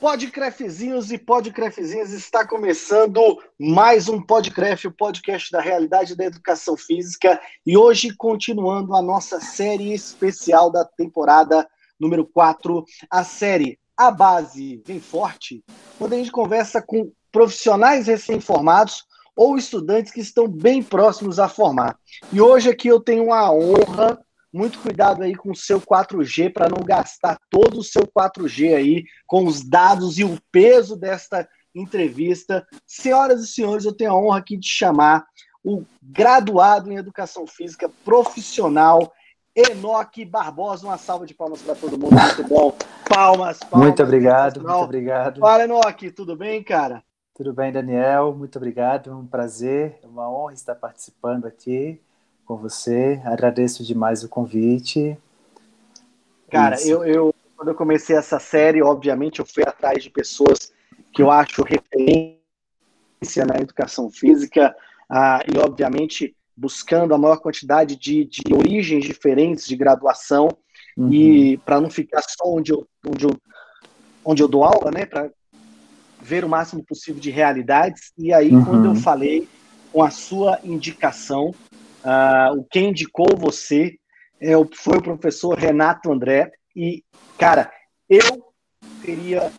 Podcrefzinhos e podcrefzinhas, está começando mais um podcast, o podcast da realidade da educação física, e hoje continuando a nossa série especial da temporada número 4, a série A Base Vem Forte, onde a gente conversa com profissionais recém-formados ou estudantes que estão bem próximos a formar. E hoje aqui eu tenho a honra muito cuidado aí com o seu 4G para não gastar todo o seu 4G aí com os dados e o peso desta entrevista. Senhoras e senhores, eu tenho a honra aqui de chamar o graduado em Educação Física profissional Enoque Barbosa. Uma salva de palmas para todo mundo. Muito bom. Palmas, palmas. Muito obrigado, muito obrigado. Fala, Enoque, tudo bem, cara? Tudo bem, Daniel. Muito obrigado. É um prazer, é uma honra estar participando aqui com você. Agradeço demais o convite. Cara, eu, eu, quando eu comecei essa série, obviamente, eu fui atrás de pessoas que eu acho referência na educação física ah, e, obviamente, buscando a maior quantidade de, de origens diferentes de graduação uhum. e para não ficar só onde eu, onde eu, onde eu dou aula, né, para ver o máximo possível de realidades. E aí, uhum. quando eu falei com a sua indicação, Uh, o quem indicou você é, foi o professor Renato André. E, cara, eu teria.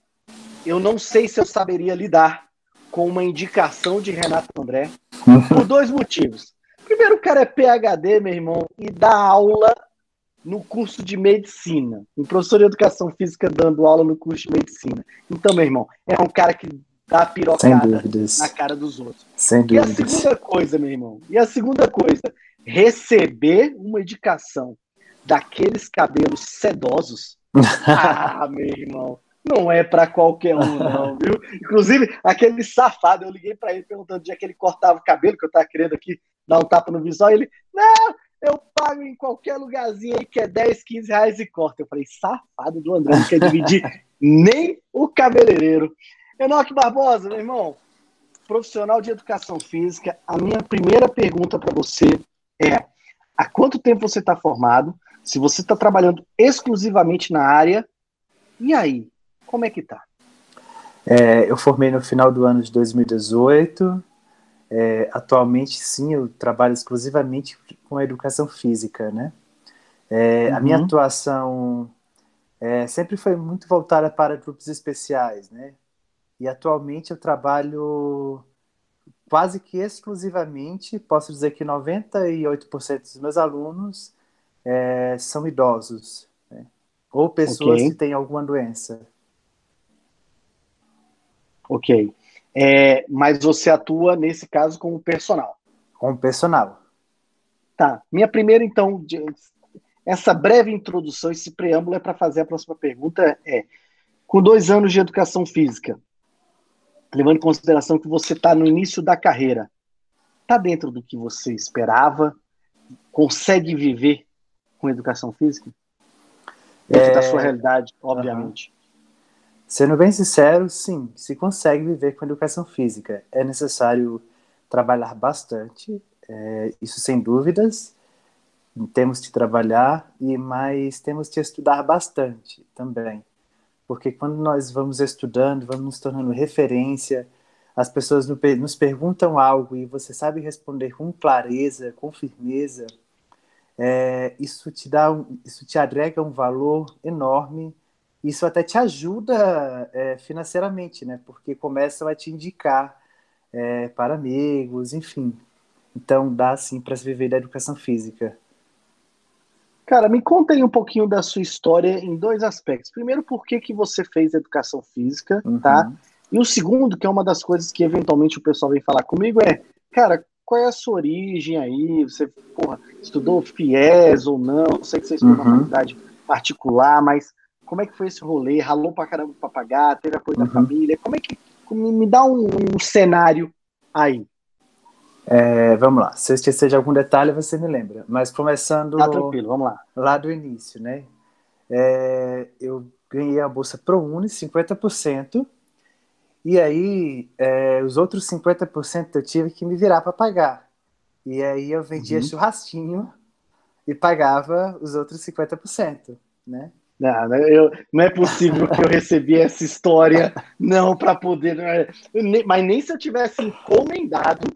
Eu não sei se eu saberia lidar com uma indicação de Renato André por dois motivos. Primeiro, o cara é PhD, meu irmão, e dá aula no curso de medicina. Um professor de educação física dando aula no curso de medicina. Então, meu irmão, é um cara que dá pirocada na cara dos outros. Sem dúvidas. E a segunda coisa, meu irmão, e a segunda coisa, receber uma indicação daqueles cabelos sedosos. ah, meu irmão, não é para qualquer um, não, viu? Inclusive, aquele safado, eu liguei para ele perguntando onde é que ele cortava o cabelo, que eu tava querendo aqui dar um tapa no visual, e ele, não, eu pago em qualquer lugarzinho aí que é 10, 15 reais e corta. Eu falei, safado do André, não quer dividir nem o cabeleireiro. Enoque Barbosa, meu irmão, profissional de educação física, a minha primeira pergunta para você é: há quanto tempo você está formado? Se você está trabalhando exclusivamente na área, e aí, como é que tá? É, eu formei no final do ano de 2018. É, atualmente, sim, eu trabalho exclusivamente com a educação física, né? É, uhum. A minha uhum. atuação é, sempre foi muito voltada para grupos especiais, né? E atualmente eu trabalho quase que exclusivamente, posso dizer que 98% dos meus alunos é, são idosos, né? ou pessoas okay. que têm alguma doença. Ok. É, mas você atua, nesse caso, como personal? Como personal. Tá. Minha primeira, então, essa breve introdução, esse preâmbulo é para fazer a próxima pergunta. É, com dois anos de educação física, levando em consideração que você está no início da carreira, está dentro do que você esperava? Consegue viver com educação física? Dentro é... da sua realidade, obviamente. Uhum. Sendo bem sincero, sim, se consegue viver com educação física. É necessário trabalhar bastante, é, isso sem dúvidas. Temos que trabalhar, e mas temos que estudar bastante também porque quando nós vamos estudando, vamos nos tornando referência, as pessoas nos perguntam algo e você sabe responder com clareza, com firmeza, é, isso te dá, um, isso te agrega um valor enorme. Isso até te ajuda é, financeiramente, né? Porque começam a te indicar é, para amigos, enfim. Então dá sim para se viver da educação física. Cara, me conta aí um pouquinho da sua história em dois aspectos. Primeiro, por que, que você fez educação física, uhum. tá? E o segundo, que é uma das coisas que eventualmente o pessoal vem falar comigo, é, cara, qual é a sua origem aí? Você, porra, estudou FIES ou não? Eu sei que você estudou uhum. na faculdade particular, mas como é que foi esse rolê? Ralou pra caramba pra pagar? Teve apoio uhum. da família? Como é que. Me dá um, um cenário aí. É, vamos lá, se eu esquecer de algum detalhe, você me lembra. Mas começando. Tá tranquilo, vamos lá. Lá do início, né? É, eu ganhei a bolsa ProUni, 50%, e aí é, os outros 50% eu tive que me virar para pagar. E aí eu vendia uhum. churrasquinho e pagava os outros 50%, né? Não, eu, não é possível que eu recebi essa história, não, para poder. É, mas nem se eu tivesse encomendado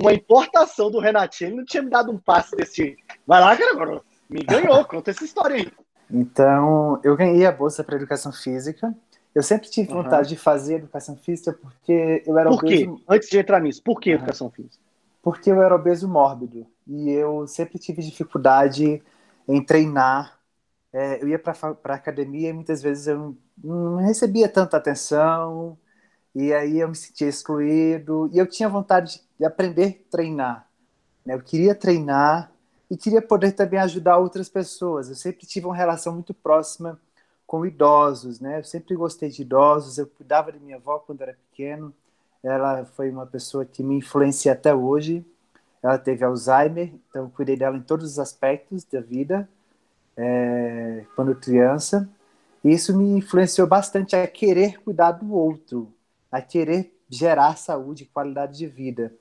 uma importação do Renatinho, ele não tinha me dado um passe desse. Vai lá, cara, me ganhou, conta essa história aí. Então, eu ganhei a bolsa para educação física. Eu sempre tive uhum. vontade de fazer educação física porque eu era por obeso. Quê? Antes de entrar nisso, por que uhum. educação física? Porque eu era obeso mórbido e eu sempre tive dificuldade em treinar é, eu ia para a academia e muitas vezes eu não, recebia tanta atenção, e aí eu me sentia excluído, e eu tinha vontade de aprender a treinar. Né? Eu queria treinar e queria poder também ajudar outras pessoas. Eu sempre tive uma relação muito próxima com idosos, né? Eu sempre gostei de idosos, eu cuidava de minha avó quando era pequeno. Ela foi uma pessoa que me influencia até hoje. Ela teve Alzheimer, então eu cuidei dela em todos os aspectos da vida é, quando criança. E isso me influenciou bastante a querer cuidar do outro, a querer gerar saúde e qualidade de vida.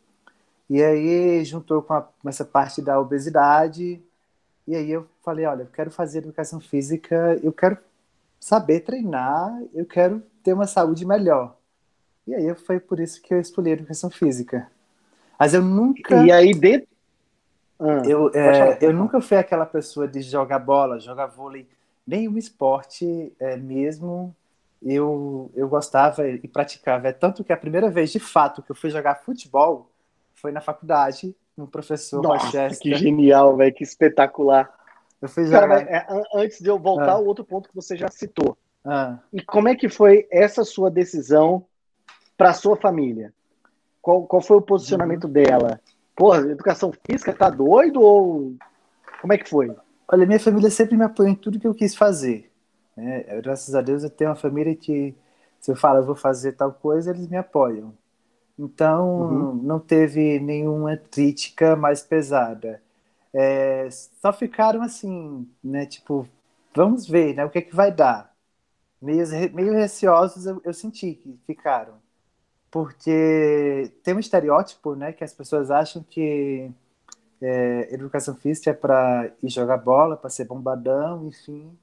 E aí juntou com, a, com essa parte da obesidade, e aí eu falei, olha, eu quero fazer educação física, eu quero saber treinar, eu quero ter uma saúde melhor. E aí foi por isso que eu escolhi educação física. Mas eu nunca. E aí, dentro, ah, eu, é, eu nunca fui aquela pessoa de jogar bola, jogar vôlei, nenhum esporte é, mesmo. Eu, eu gostava e praticava. É tanto que a primeira vez, de fato, que eu fui jogar futebol foi na faculdade, no professor Nossa, Rochester. Que genial, velho, que espetacular. Eu fui jogar... Cara, é, antes de eu voltar, ah. o outro ponto que você já citou. Ah. E como é que foi essa sua decisão para sua família? Qual, qual foi o posicionamento uhum. dela? Porra, educação física, tá doido? Ou como é que foi? Olha, minha família sempre me apoiou em tudo que eu quis fazer. Né? Graças a Deus eu tenho uma família que, se eu falo, eu vou fazer tal coisa, eles me apoiam. Então, uhum. não teve nenhuma crítica mais pesada. É, só ficaram assim, né? Tipo, vamos ver, né? O que é que vai dar? Meio, meio receosos eu, eu senti que ficaram porque tem um estereótipo, né, que as pessoas acham que é, educação física é para ir jogar bola, para ser bombadão, enfim.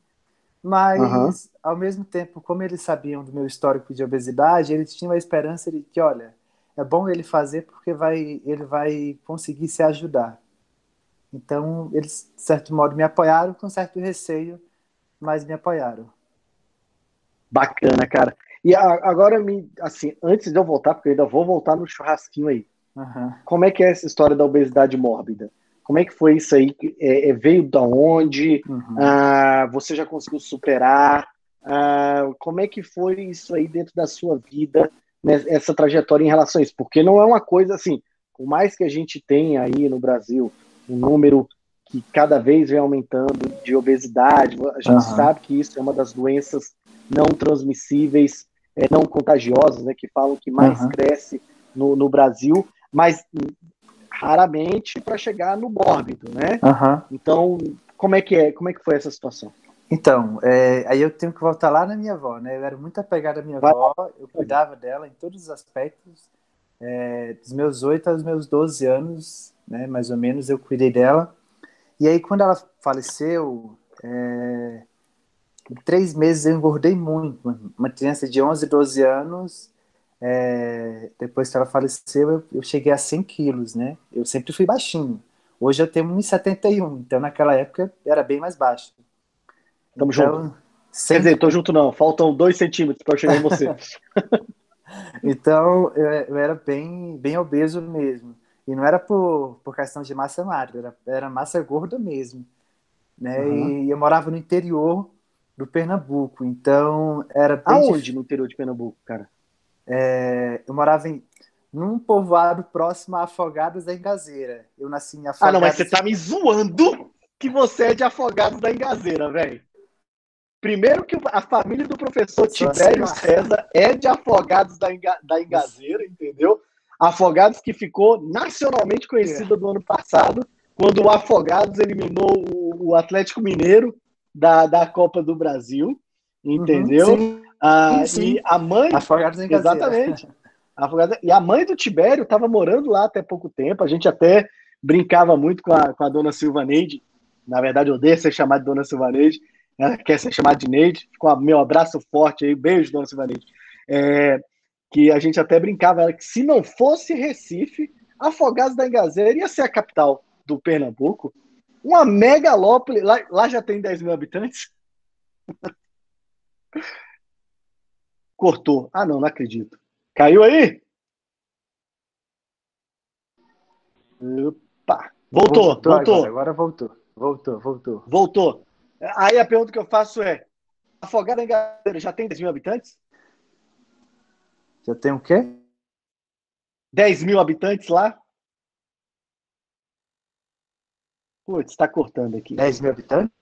Mas, uhum. ao mesmo tempo, como eles sabiam do meu histórico de obesidade, eles tinham a esperança de que, olha, é bom ele fazer porque vai, ele vai conseguir se ajudar. Então, eles, de certo modo, me apoiaram com certo receio, mas me apoiaram. Bacana, cara. E a, agora, me, assim, antes de eu voltar, porque eu ainda vou voltar no churrasquinho aí. Uhum. Como é que é essa história da obesidade mórbida? Como é que foi isso aí? É, é, veio da onde? Uhum. Ah, você já conseguiu superar? Ah, como é que foi isso aí dentro da sua vida, né, essa trajetória em relação a isso? Porque não é uma coisa assim, por mais que a gente tenha aí no Brasil um número que cada vez vem aumentando de obesidade, a gente uhum. sabe que isso é uma das doenças não transmissíveis é, não contagiosas, né, que falam que mais uhum. cresce no, no Brasil, mas raramente para chegar no mórbido, né? Uhum. Então, como é que é? Como é que foi essa situação? Então, é, aí eu tenho que voltar lá na minha avó, né? Eu era muito apegada à minha Vai. avó, eu cuidava dela em todos os aspectos, é, dos meus 8 aos meus 12 anos, né? Mais ou menos, eu cuidei dela. E aí, quando ela faleceu, é, em três meses eu engordei muito. Uma criança de 11, 12 anos, é, depois que ela faleceu, eu, eu, cheguei a 100 quilos, né? Eu sempre fui baixinho. Hoje eu tenho 1,71, então naquela época era bem mais baixo. Tamo então, junto. Sempre... Quer dizer, tô junto não, faltam dois centímetros para eu chegar em você. então, eu, era bem, bem obeso mesmo. E não era por, por questão de massa magra, era, era massa gorda mesmo. Né? Uhum. E eu morava no interior, do Pernambuco. Então, era bem Aonde difícil. no interior de Pernambuco, cara? É, eu morava em num povoado próximo a Afogados da Engazeira. Eu nasci em Afogados. Ah, não, mas você tá me zoando que você é de Afogados da Engazeira, velho. Primeiro que a família do professor Tibério César é de Afogados da, Enga, da Engazeira, entendeu? Afogados que ficou nacionalmente conhecida é. do ano passado, quando o Afogados eliminou o, o Atlético Mineiro da, da Copa do Brasil, entendeu? Uhum, sim, ah, sim. E a mãe. Afogados em Exatamente. Afogada, e a mãe do Tibério estava morando lá até pouco tempo. A gente até brincava muito com a, com a dona Silvaneide. Na verdade, eu odeio ser chamado de dona Silvaneide. ela quer ser chamada de Neide, com meu abraço forte aí, beijo, dona Silva Neide. É, que a gente até brincava que se não fosse Recife, Afogados da Engazeira ia ser a capital do Pernambuco. Uma megalópole, lá, lá já tem 10 mil habitantes. Cortou. Ah, não, não acredito. Caiu aí? Opa! Voltou, voltou. voltou. Agora, agora voltou. Voltou, voltou. Voltou. Aí a pergunta que eu faço é: Afogada em Gadeira já tem 10 mil habitantes? Já tem o quê? 10 mil habitantes lá? Putz, está cortando aqui. 10 mil habitantes?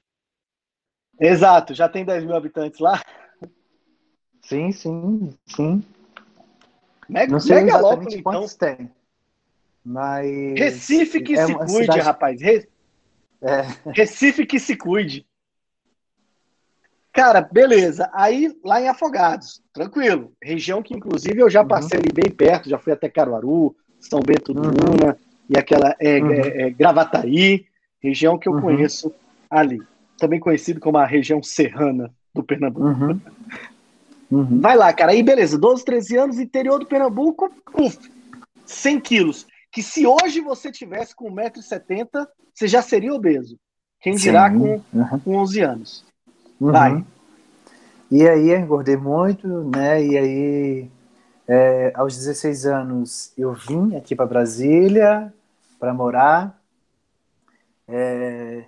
Exato, já tem 10 mil habitantes lá? Sim, sim, sim. Meg Não sei então. quantos tem. Mas. Recife que é se cuide, cidade... rapaz. Re... É. Recife que se cuide. Cara, beleza. Aí lá em Afogados, tranquilo. Região que, inclusive, eu já uhum. passei uhum. ali bem perto, já fui até Caruaru, São Bento do uhum. Luna e aquela é, uhum. é, é, Gravataí, região que eu uhum. conheço ali. Também conhecido como a região serrana do Pernambuco. Uhum. Vai lá, cara. Aí, beleza. 12, 13 anos, interior do Pernambuco, uf, 100 quilos. Que se hoje você tivesse com 1,70m, você já seria obeso. Quem dirá com, com 11 anos. Uhum. Vai. E aí engordei muito, né? E aí, é, aos 16 anos, eu vim aqui para Brasília para morar, é,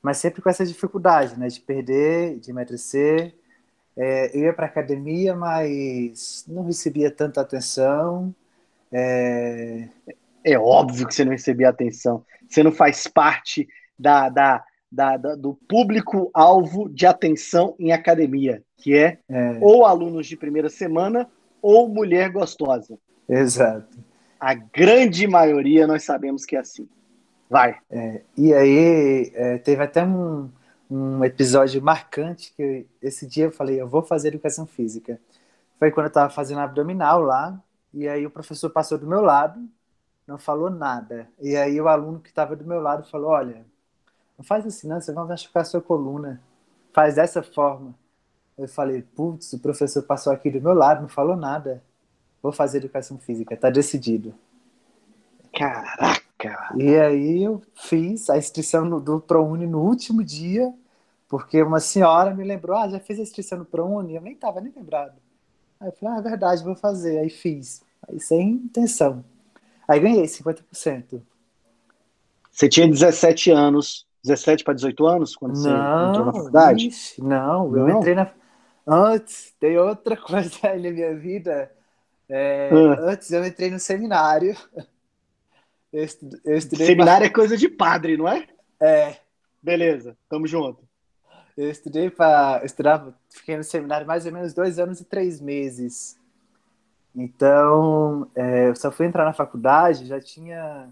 mas sempre com essa dificuldade, né? De perder, de emagrecer. É, eu ia para academia, mas não recebia tanta atenção. É... é óbvio que você não recebia atenção. Você não faz parte da, da, da, da, do público-alvo de atenção em academia, que é, é, ou alunos de primeira semana ou mulher gostosa. Exato. A grande maioria nós sabemos que é assim. Vai. É, e aí é, teve até um, um episódio marcante que esse dia eu falei, eu vou fazer educação física. Foi quando eu estava fazendo abdominal lá, e aí o professor passou do meu lado, não falou nada. E aí o aluno que estava do meu lado falou, olha, não faz assim, não, você vai machucar a sua coluna. Faz dessa forma. Eu falei, putz, o professor passou aqui do meu lado, não falou nada. Vou fazer educação física, tá decidido. Caraca! E aí eu fiz a inscrição no, do ProUni no último dia, porque uma senhora me lembrou, ah, já fiz a inscrição no ProUni? Eu nem tava nem lembrado. Aí eu falei, ah, é verdade, vou fazer. Aí fiz. Aí sem intenção. Aí ganhei 50%. Você tinha 17 anos, 17 para 18 anos, quando você entrou na faculdade? Ixi, não, não, eu entrei na. Antes, tem outra coisa aí na minha vida. É, ah. Antes eu entrei no seminário. Eu estudei seminário é coisa de padre, não é? É. Beleza, tamo junto. Eu estudei para. Estudava, fiquei no seminário mais ou menos dois anos e três meses. Então, é, eu só fui entrar na faculdade, já tinha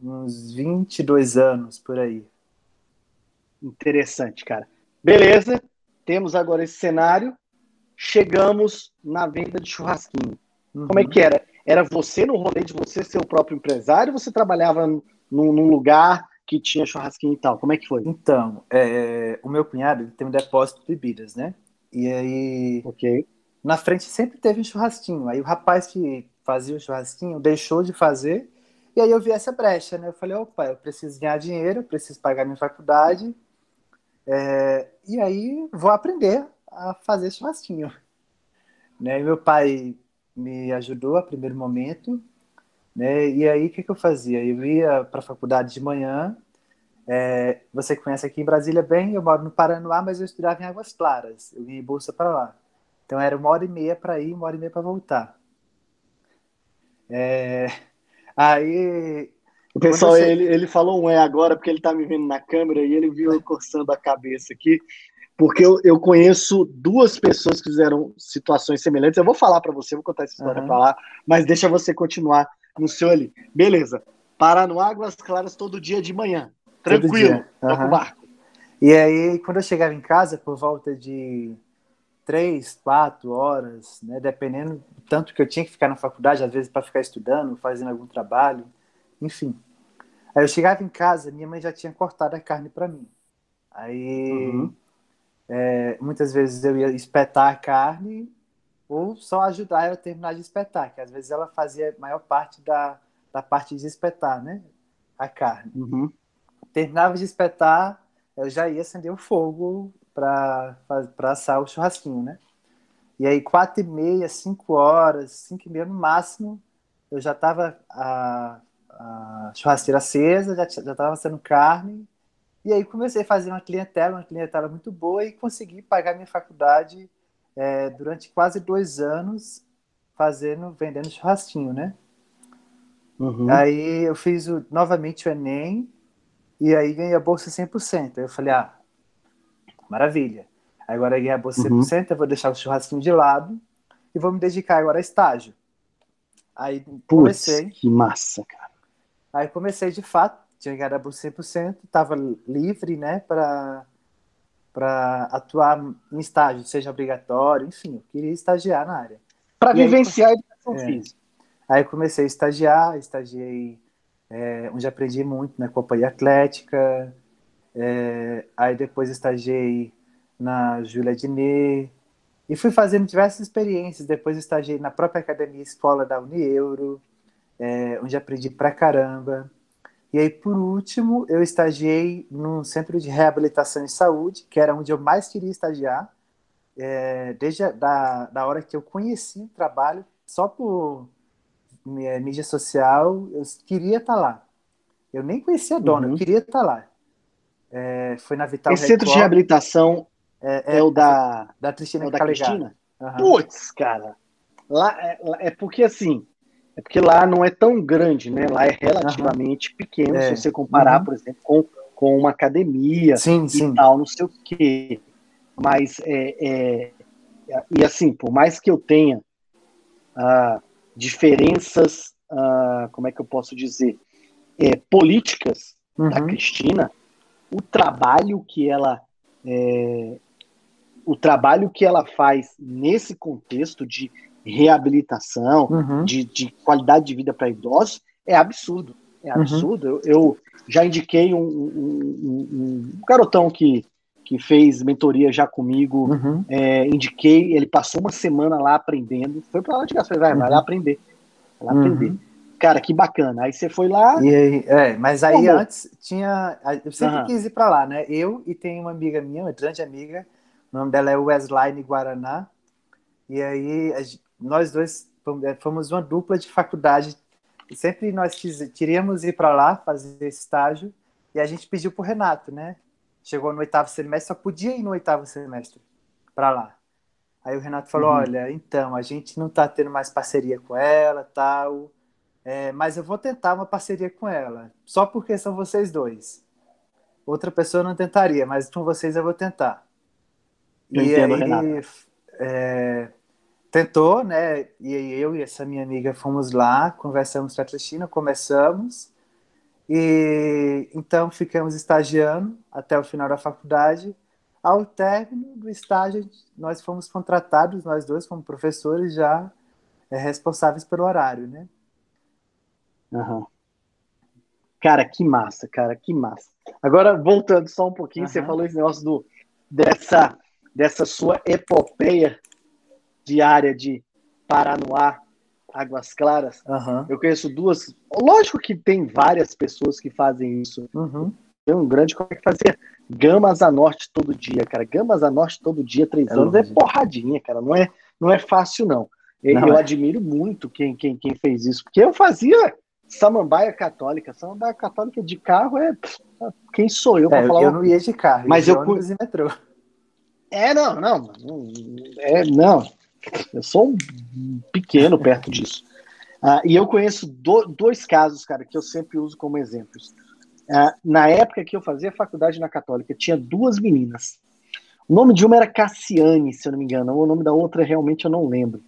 uns 22 anos por aí. Interessante, cara. Beleza, temos agora esse cenário. Chegamos na venda de churrasquinho. Uhum. Como é que era? Era você no rolê de você ser o próprio empresário ou você trabalhava num, num lugar que tinha churrasquinho e tal? Como é que foi? Então, é, o meu cunhado tem um depósito de bebidas, né? E aí. Ok. Na frente sempre teve um churrasquinho. Aí o rapaz que fazia o churrasquinho deixou de fazer. E aí eu vi essa brecha, né? Eu falei, opa, eu preciso ganhar dinheiro, eu preciso pagar minha faculdade é, e aí vou aprender a fazer churrasquinho. Né? meu pai me ajudou a primeiro momento, né? E aí o que, que eu fazia? Eu ia para a faculdade de manhã. É, você conhece aqui em Brasília bem, eu moro no Paranoá, mas eu estudava em Águas Claras. Eu ia em bolsa para lá. Então era uma hora e meia para ir, uma hora e meia para voltar. É, aí o pessoal, você... ele, ele falou um é agora porque ele tá me vendo na câmera e ele viu eu coçando a cabeça aqui, porque eu, eu conheço duas pessoas que fizeram situações semelhantes. Eu vou falar para você, vou contar essa história uhum. para lá, mas deixa você continuar no seu ali. Beleza. Parar no Águas Claras todo dia de manhã. Tranquilo. Uhum. barco. E aí, quando eu chegava em casa, por volta de três, quatro horas, né, dependendo do tanto que eu tinha que ficar na faculdade, às vezes para ficar estudando, fazendo algum trabalho, enfim. Aí eu chegava em casa, minha mãe já tinha cortado a carne para mim. Aí uhum. É, muitas vezes eu ia espetar a carne ou só ajudar ela a terminar de espetar, que às vezes ela fazia a maior parte da, da parte de espetar, né? A carne. Uhum. Terminava de espetar, eu já ia acender o fogo para assar o churrasquinho, né? E aí, quatro e meia, cinco horas, cinco e meia no máximo, eu já estava a, a churrasqueira acesa, já estava sendo carne. E aí comecei a fazer uma clientela, uma clientela muito boa e consegui pagar minha faculdade é, durante quase dois anos fazendo, vendendo churrasquinho, né? Uhum. Aí eu fiz o, novamente o Enem e aí ganhei a bolsa 100%. Aí eu falei, ah, maravilha. Agora ganhei a bolsa 100%, uhum. eu vou deixar o churrasquinho de lado e vou me dedicar agora a estágio. Aí Puts, comecei. Que massa, cara. Aí comecei de fato, tinha a bolsa 100%, estava livre, né, para para atuar em estágio, seja obrigatório, enfim, eu queria estagiar na área. Para vivenciar aí, a educação é, física. Aí comecei a estagiar, estagiei é, onde aprendi muito na Companhia Atlética, é, aí depois estagiei na Júlia Diné, e fui fazendo diversas experiências. Depois estagiei na própria academia escola da Unieuro, é, onde aprendi pra caramba. E aí, por último, eu estagiei num centro de reabilitação e saúde, que era onde eu mais queria estagiar, é, desde a da, da hora que eu conheci o trabalho, só por minha mídia social, eu queria estar tá lá. Eu nem conhecia a dona, uhum. eu queria estar tá lá. É, foi na Vital Esse centro de reabilitação é, é, é o da, da Cristina. É o da Cristina? Uhum. Putz, cara. Lá é, é porque assim, é porque lá não é tão grande, né? Lá é relativamente uhum. pequeno, é. se você comparar, uhum. por exemplo, com, com uma academia sim, e sim. tal, não sei o quê. Mas, é, é, e assim, por mais que eu tenha ah, diferenças, ah, como é que eu posso dizer, é, políticas uhum. da Cristina, o trabalho que ela é, o trabalho que ela faz nesse contexto de reabilitação, uhum. de, de, qualidade de vida para idosos, é absurdo. É uhum. absurdo. Uhum. Eu, eu, já indiquei um, um, um, um, garotão que, que fez mentoria já comigo, uhum. é, indiquei, ele passou uma semana lá aprendendo, foi para lá de casa, vai, vai lá uhum. aprender. Vai lá aprender. Uhum. Cara, que bacana. Aí você foi lá. E aí, é, mas aí antes tinha. Eu sempre quis ir para lá, né? Eu e tem uma amiga minha, uma grande amiga, o nome dela é Wesline Guaraná. E aí nós dois é, fomos uma dupla de faculdade. E sempre nós queríamos ir para lá fazer estágio. E a gente pediu para o Renato, né? Chegou no oitavo semestre, só podia ir no oitavo semestre para lá. Aí o Renato falou: uhum. Olha, então, a gente não está tendo mais parceria com ela, tal. É, mas eu vou tentar uma parceria com ela, só porque são vocês dois. Outra pessoa não tentaria, mas com vocês eu vou tentar. Eu e entendo, aí, é, tentou, né? E eu e essa minha amiga fomos lá, conversamos com a Cristina, começamos. E então ficamos estagiando até o final da faculdade. Ao término do estágio, nós fomos contratados, nós dois como professores já é, responsáveis pelo horário, né? Uhum. Cara, que massa, cara, que massa. Agora, voltando só um pouquinho, uhum. você falou esse negócio do, dessa dessa sua epopeia diária de Paranoá, Águas Claras. Uhum. Eu conheço duas. Lógico que tem várias pessoas que fazem isso. Uhum. Tem um grande como é que fazia Gamas a Norte todo dia, cara. Gamas a Norte todo dia, três é anos, longe. é porradinha, cara. Não é, não é fácil, não. não eu é. admiro muito quem, quem, quem fez isso, porque eu fazia samambaia católica. Samambaia católica de carro é. Quem sou eu para é, falar? Eu não ia de carro, mas eu, eu metrô. É, não, não. É, não. Eu sou um pequeno perto disso. Uh, e eu conheço do, dois casos, cara, que eu sempre uso como exemplos. Uh, na época que eu fazia faculdade na Católica, tinha duas meninas. O nome de uma era Cassiane, se eu não me engano. O nome da outra realmente eu não lembro.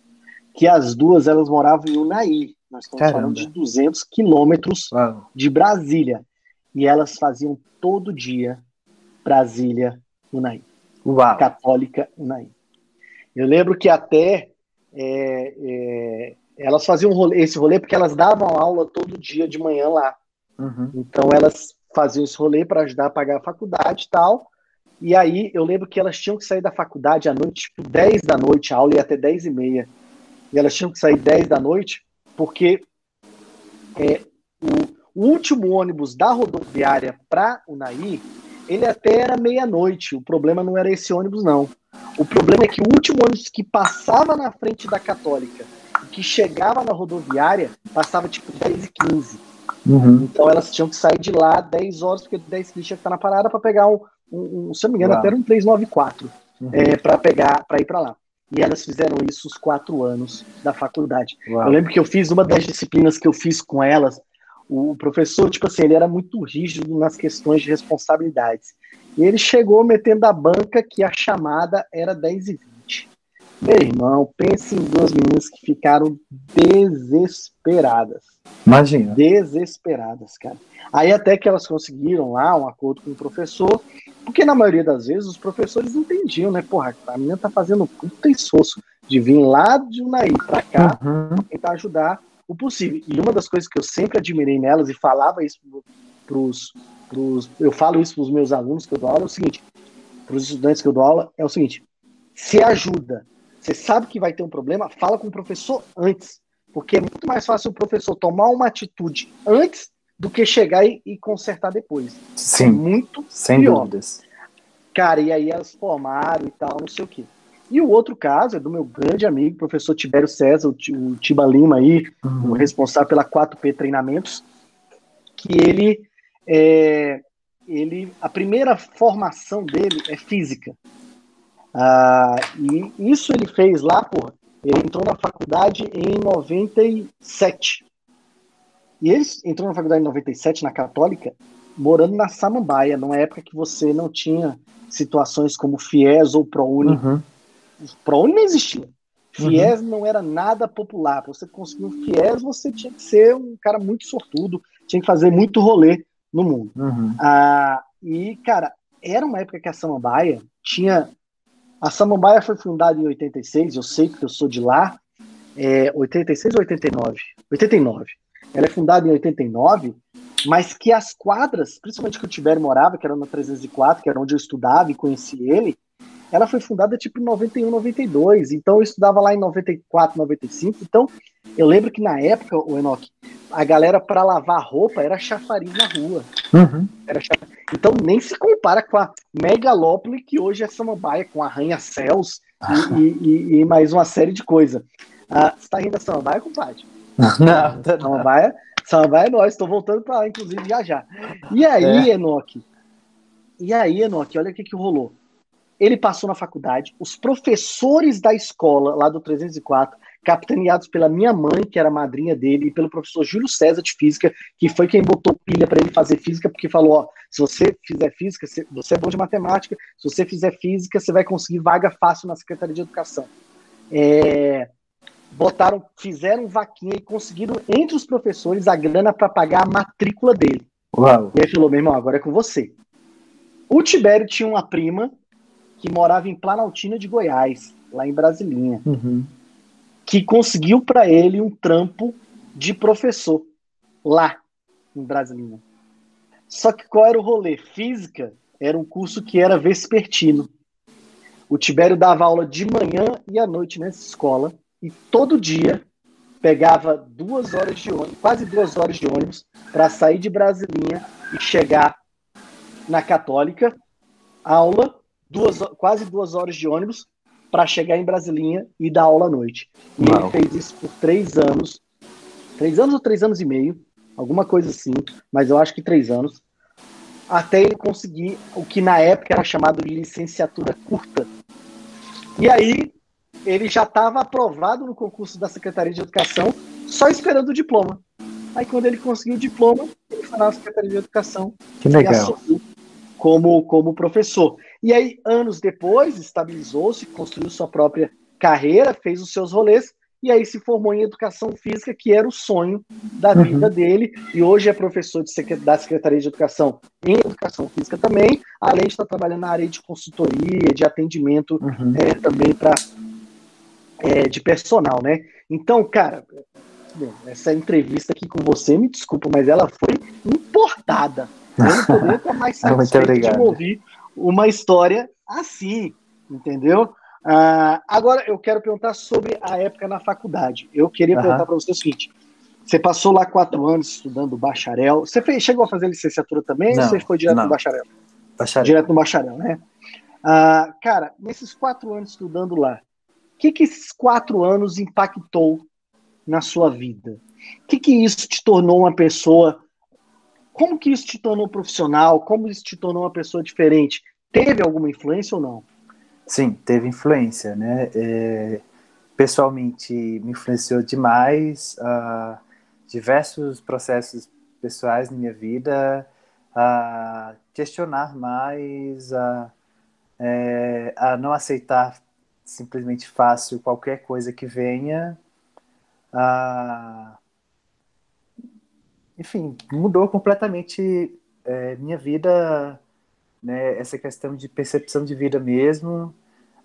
Que as duas, elas moravam em Unai. Nós estamos Caramba. falando de 200 quilômetros de Brasília. E elas faziam todo dia Brasília, Unai. Uau. católica Unaí. Eu lembro que até é, é, elas faziam rolê, esse rolê porque elas davam aula todo dia de manhã lá. Uhum. Então elas faziam esse rolê para ajudar a pagar a faculdade e tal. E aí eu lembro que elas tinham que sair da faculdade à noite, tipo 10 da noite, a aula ia até 10 e meia. E elas tinham que sair 10 da noite, porque é, o, o último ônibus da rodoviária para Unai, ele até era meia-noite. O problema não era esse ônibus, não. O problema é que o último ônibus que passava na frente da Católica, que chegava na rodoviária, passava tipo 10 e 15. Uhum. Então elas tinham que sair de lá 10 horas, porque 10 15 tinha que estar na parada para pegar um, um, um, se eu não me engano, Uau. até era um 394 uhum. é, para pegar, para ir para lá. E elas fizeram isso os quatro anos da faculdade. Uau. Eu lembro que eu fiz uma das disciplinas que eu fiz com elas. O professor, tipo assim, ele era muito rígido nas questões de responsabilidades. E ele chegou metendo a banca que a chamada era 10 e 20. Meu irmão, pense em duas meninas que ficaram desesperadas. Imagina. Desesperadas, cara. Aí até que elas conseguiram lá um acordo com o professor, porque na maioria das vezes os professores entendiam, né? Porra, a menina tá fazendo puta esforço de vir lá de Unaí pra cá uhum. tentar ajudar o possível. E uma das coisas que eu sempre admirei nelas e falava isso pros, pros eu falo isso pros meus alunos que eu dou aula, é o seguinte, pros estudantes que eu dou aula, é o seguinte, se ajuda, você sabe que vai ter um problema, fala com o professor antes. Porque é muito mais fácil o professor tomar uma atitude antes do que chegar e, e consertar depois. Sim. É muito sem pior. dúvidas. Cara, e aí elas formaram e tal, não sei o quê. E o outro caso é do meu grande amigo, professor Tibério César, o Tiba Lima aí, uhum. o responsável pela 4P Treinamentos, que ele, é, ele, a primeira formação dele é física. Ah, e isso ele fez lá, porra, ele entrou na faculdade em 97. E ele entrou na faculdade em 97, na Católica, morando na Samambaia, numa época que você não tinha situações como FIES ou ProUni. Uhum. ProUni não existia. FIES uhum. não era nada popular. Para você conseguir um FIES, você tinha que ser um cara muito sortudo, tinha que fazer muito rolê no mundo. Uhum. Ah, e, cara, era uma época que a Samambaia tinha a Samambaia foi fundada em 86, eu sei que eu sou de lá. É, 86 ou 89? 89. Ela é fundada em 89, mas que as quadras, principalmente que o Tibério morava, que era na 304, que era onde eu estudava e conheci ele, ela foi fundada tipo em 91, 92. Então eu estudava lá em 94, 95. Então eu lembro que na época, o Enoch, a galera para lavar roupa era chafariz na rua. Uhum. Era chafariz. Então nem se compara com a megalópole que hoje é Samambaia, com arranha-céus e, e, e, mais uma série de coisas. Ah, você tá rindo da Samambaia, compadre? Não, não. Samambaia, Samambaia é nós, estou voltando para lá, inclusive, já já. E aí, é. Enoque? E aí, Enoque, olha o que, que rolou. Ele passou na faculdade, os professores da escola, lá do 304, capitaneados pela minha mãe, que era madrinha dele, e pelo professor Júlio César de Física, que foi quem botou pilha para ele fazer física, porque falou: ó, se você fizer física, você é bom de matemática, se você fizer física, você vai conseguir vaga fácil na Secretaria de Educação. É, botaram, fizeram vaquinha e conseguiram, entre os professores, a grana para pagar a matrícula dele. Uau. E aí falou: meu irmão, agora é com você. O Tibério tinha uma prima que morava em Planaltina de Goiás, lá em Brasilinha, uhum. que conseguiu para ele um trampo de professor lá em Brasilinha. Só que qual era o rolê? Física era um curso que era vespertino. O Tibério dava aula de manhã e à noite nessa escola e todo dia pegava duas horas de ônibus, quase duas horas de ônibus, para sair de Brasilinha e chegar na Católica, aula, duas, quase duas horas de ônibus para chegar em Brasilinha e dar aula à noite. E ele fez isso por três anos, três anos ou três anos e meio, alguma coisa assim, mas eu acho que três anos, até ele conseguir o que na época era chamado de licenciatura curta. E aí ele já estava aprovado no concurso da Secretaria de Educação, só esperando o diploma. Aí quando ele conseguiu o diploma, ele foi na Secretaria de Educação que legal. e como, como professor. E aí, anos depois, estabilizou-se, construiu sua própria carreira, fez os seus rolês, e aí se formou em educação física, que era o sonho da uhum. vida dele, e hoje é professor de, da Secretaria de Educação em Educação Física também, além de estar trabalhando na área de consultoria, de atendimento uhum. é, também para é, de personal, né? Então, cara, essa entrevista aqui com você, me desculpa, mas ela foi importada. Eu não poderia estar mais satisfeito de ouvir uma história assim, entendeu? Uh, agora eu quero perguntar sobre a época na faculdade. Eu queria uhum. perguntar para você o seguinte: você passou lá quatro anos estudando bacharel. Você fez, chegou a fazer licenciatura também não, ou você foi direto não. no bacharel? bacharel? Direto no bacharel, né? Uh, cara, nesses quatro anos estudando lá, o que, que esses quatro anos impactou na sua vida? O que, que isso te tornou uma pessoa? Como que isso te tornou profissional? Como isso te tornou uma pessoa diferente? Teve alguma influência ou não? Sim, teve influência, né? É, pessoalmente, me influenciou demais. Uh, diversos processos pessoais na minha vida, a questionar mais, a, é, a não aceitar simplesmente fácil qualquer coisa que venha. A, enfim, mudou completamente é, minha vida né, essa questão de percepção de vida mesmo.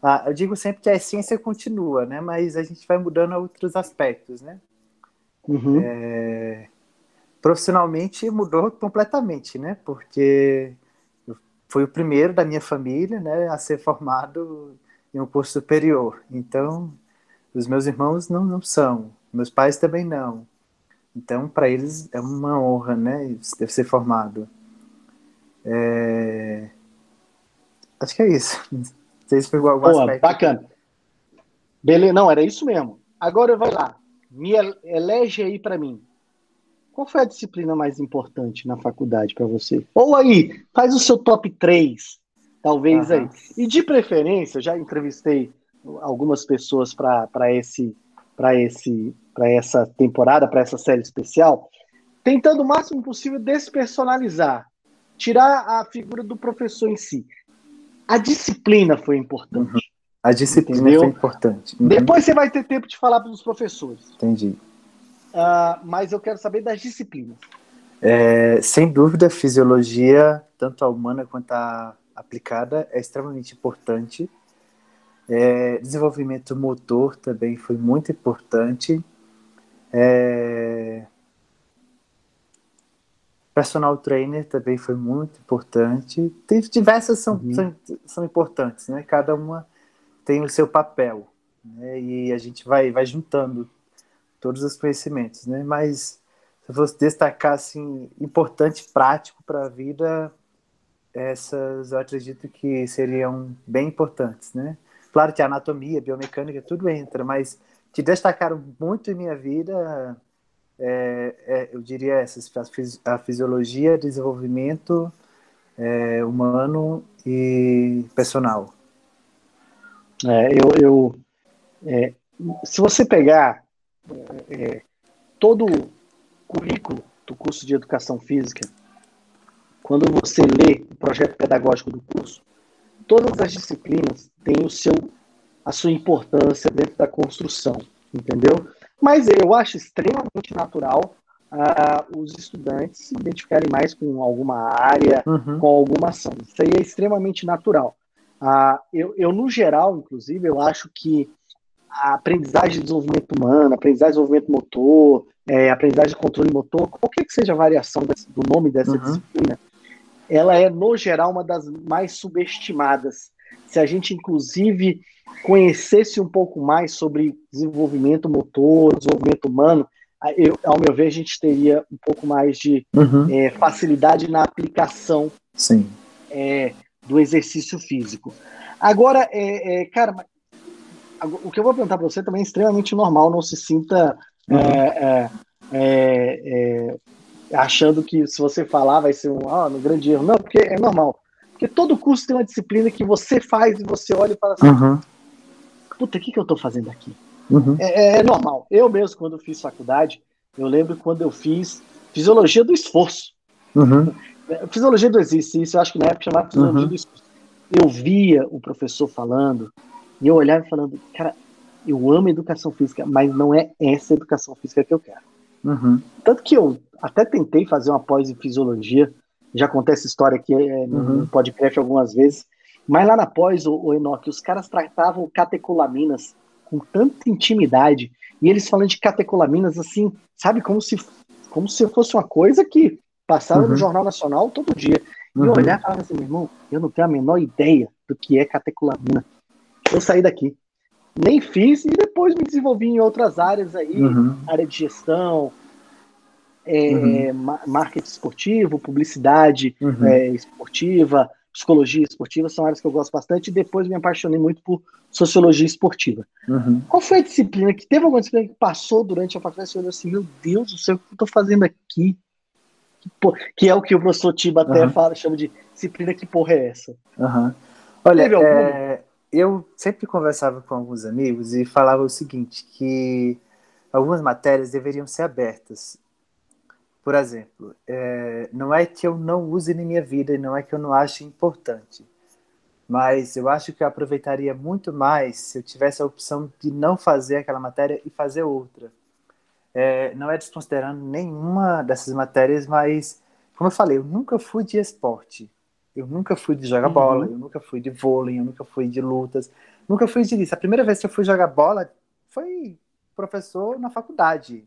Ah, eu digo sempre que a essência continua, né, mas a gente vai mudando outros aspectos, né? Uhum. É, profissionalmente mudou completamente, né? Porque eu fui o primeiro da minha família, né, a ser formado em um curso superior. Então, os meus irmãos não, não são, meus pais também não. Então, para eles é uma honra, né, ser formado. É... Acho que é isso. Não sei se igual Boa, Bacana. Beleza, não, era isso mesmo. Agora vai lá. Me elege aí para mim. Qual foi a disciplina mais importante na faculdade para você? Ou aí, faz o seu top 3, talvez uhum. aí. E de preferência, já entrevistei algumas pessoas para esse para esse para essa temporada, para essa série especial, tentando o máximo possível despersonalizar tirar a figura do professor em si. A disciplina foi importante. Uhum. A disciplina entendeu? foi importante. Uhum. Depois você vai ter tempo de falar para os professores. Entendi. Uh, mas eu quero saber das disciplinas. É, sem dúvida, a fisiologia, tanto a humana quanto a aplicada, é extremamente importante. É, desenvolvimento motor também foi muito importante. É, Personal trainer também foi muito importante. Tem diversas são, uhum. são, são, importantes, né? Cada uma tem o seu papel, né? E a gente vai, vai juntando todos os conhecimentos, né? Mas se eu fosse destacar assim importante, prático para a vida, essas eu acredito que seriam bem importantes, né? Claro que a anatomia, a biomecânica, tudo entra, mas que destacaram muito em minha vida é, é, eu diria essas, a fisiologia, desenvolvimento é, humano e personal. É, eu, eu é, se você pegar é, todo o currículo do curso de educação física, quando você lê o projeto pedagógico do curso, todas as disciplinas têm o seu, a sua importância dentro da construção, entendeu? Mas eu acho extremamente natural uh, os estudantes se identificarem mais com alguma área, uhum. com alguma ação. Isso aí é extremamente natural. Uh, eu, eu, no geral, inclusive, eu acho que a aprendizagem de desenvolvimento humano, aprendizagem de desenvolvimento motor, é, aprendizagem de controle motor, qualquer que seja a variação desse, do nome dessa uhum. disciplina, ela é, no geral, uma das mais subestimadas. Se a gente, inclusive, conhecesse um pouco mais sobre desenvolvimento motor, desenvolvimento humano, eu, ao meu ver, a gente teria um pouco mais de uhum. é, facilidade na aplicação é, do exercício físico. Agora, é, é cara, o que eu vou perguntar para você também é extremamente normal, não se sinta uhum. É, é, achando que se você falar vai ser um, ah, no grande erro. Não, porque é normal. Porque todo curso tem uma disciplina que você faz e você olha e fala assim, uhum puta, o que, que eu tô fazendo aqui? Uhum. É, é, normal. Eu mesmo, quando fiz faculdade, eu lembro quando eu fiz fisiologia do esforço. Uhum. Fisiologia do exercício, eu acho que na época chamava fisiologia uhum. do esforço. Eu via o professor falando, e eu olhava e falando, cara, eu amo educação física, mas não é essa educação física que eu quero. Uhum. Tanto que eu até tentei fazer uma pós em fisiologia, já contei essa história aqui é, no uhum. podcast algumas vezes, mas lá na pós, o, o Enoque, os caras tratavam catecolaminas com tanta intimidade, e eles falando de catecolaminas assim, sabe, como se, como se fosse uma coisa que passava uhum. no Jornal Nacional todo dia. Uhum. E eu olhar e falava assim, meu irmão, eu não tenho a menor ideia do que é catecolamina. Eu saí daqui. Nem fiz e depois me desenvolvi em outras áreas aí, uhum. área de gestão, é, uhum. marketing esportivo, publicidade uhum. é, esportiva, psicologia esportiva, são áreas que eu gosto bastante, e depois me apaixonei muito por sociologia esportiva. Uhum. Qual foi a disciplina que teve alguma disciplina que passou durante a faculdade e você olhou assim, meu Deus do céu, o que eu estou fazendo aqui? Que, é o que o professor Tiba até fala, chama de disciplina, que porra é essa? Olha, é, eu sempre conversava com alguns amigos e falava o seguinte, que algumas matérias deveriam ser abertas por exemplo, é, não é que eu não use na minha vida e não é que eu não ache importante, mas eu acho que eu aproveitaria muito mais se eu tivesse a opção de não fazer aquela matéria e fazer outra. É, não é desconsiderando nenhuma dessas matérias, mas, como eu falei, eu nunca fui de esporte. Eu nunca fui de jogar uhum. bola, eu nunca fui de vôlei, eu nunca fui de lutas, nunca fui de isso. A primeira vez que eu fui jogar bola foi professor na faculdade.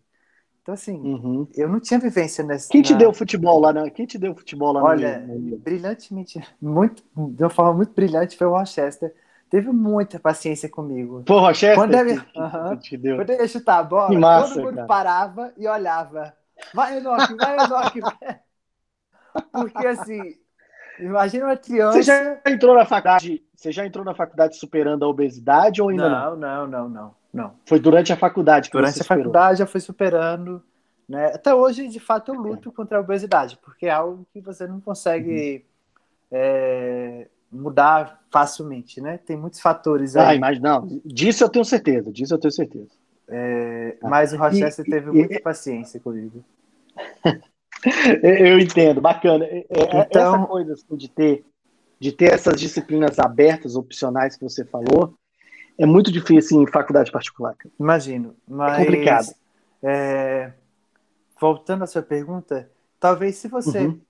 Então, assim, uhum. eu não tinha vivência nessa. Quem te na... deu futebol lá? Né? Quem te deu futebol lá Olha, no... brilhantemente, muito, de uma forma muito brilhante, foi o Rochester. Teve muita paciência comigo. Pô, Rochester? Quando ele, que, uhum, que deu. Quando eu ia chutar a bola, massa, todo mundo cara. parava e olhava. Vai, Enoque, vai, vai. Porque, assim, imagina uma criança. Você já entrou na faculdade? Você já entrou na faculdade superando a obesidade ou ainda não? Não, não, não, não. Não. Foi durante a faculdade que Durante você a faculdade eu fui superando. Né? Até hoje, de fato, eu luto contra a obesidade, porque é algo que você não consegue uhum. é, mudar facilmente, né? Tem muitos fatores aí. Ah, mas não, disso eu tenho certeza, disso eu tenho certeza. É, mas o Rochester e, teve e, muita e, paciência comigo. eu entendo, bacana. É, é, então, essa coisa assim, de ter de ter essas disciplinas abertas, opcionais que você falou, é muito difícil em faculdade particular. Imagino, mas... É complicado. É, voltando à sua pergunta, talvez se você uhum.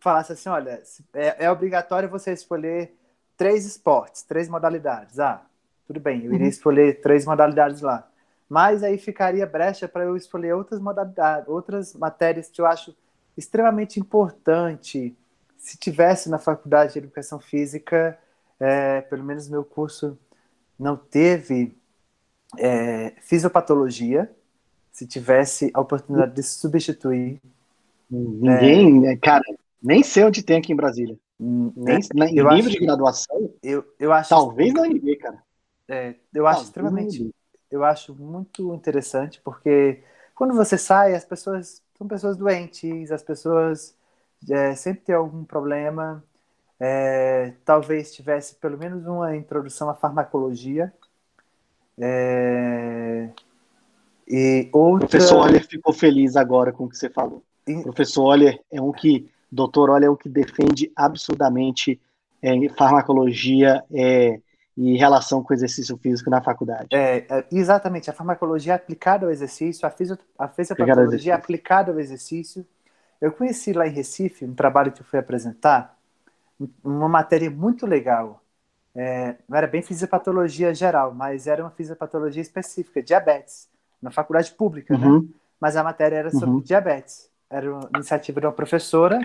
falasse assim, olha, é, é, obrigatório você escolher três esportes, três modalidades. Ah, tudo bem, eu iria uhum. escolher três modalidades lá. Mas aí ficaria brecha para eu escolher outras modalidades, outras matérias que eu acho extremamente importante se tivesse na faculdade de educação física, é, pelo menos meu curso não teve é, fisiopatologia, se tivesse a oportunidade de substituir. Ninguém, é, cara, nem sei onde tem aqui em Brasília. Hum, nem, em nível acho, de graduação. Eu, eu acho. Talvez na UNB, cara. É, eu acho extremamente. Eu acho muito interessante, porque quando você sai, as pessoas são pessoas doentes, as pessoas é, sempre têm algum problema, é, talvez tivesse pelo menos uma introdução à farmacologia. É, e outra... O professor Oller ficou feliz agora com o que você falou. E... O professor Oller é um que, doutor Oller é um que defende absurdamente é, farmacologia é, e relação com o exercício físico na faculdade. É, é exatamente, a farmacologia aplicada ao exercício, a, fisio, a fisiopatologia aplicada ao exercício. Eu conheci lá em Recife, um trabalho que eu fui apresentar, uma matéria muito legal. É, não era bem fisiopatologia geral, mas era uma fisiopatologia específica, diabetes, na faculdade pública, né? uhum. né? Mas a matéria era sobre uhum. diabetes. Era uma iniciativa de uma professora,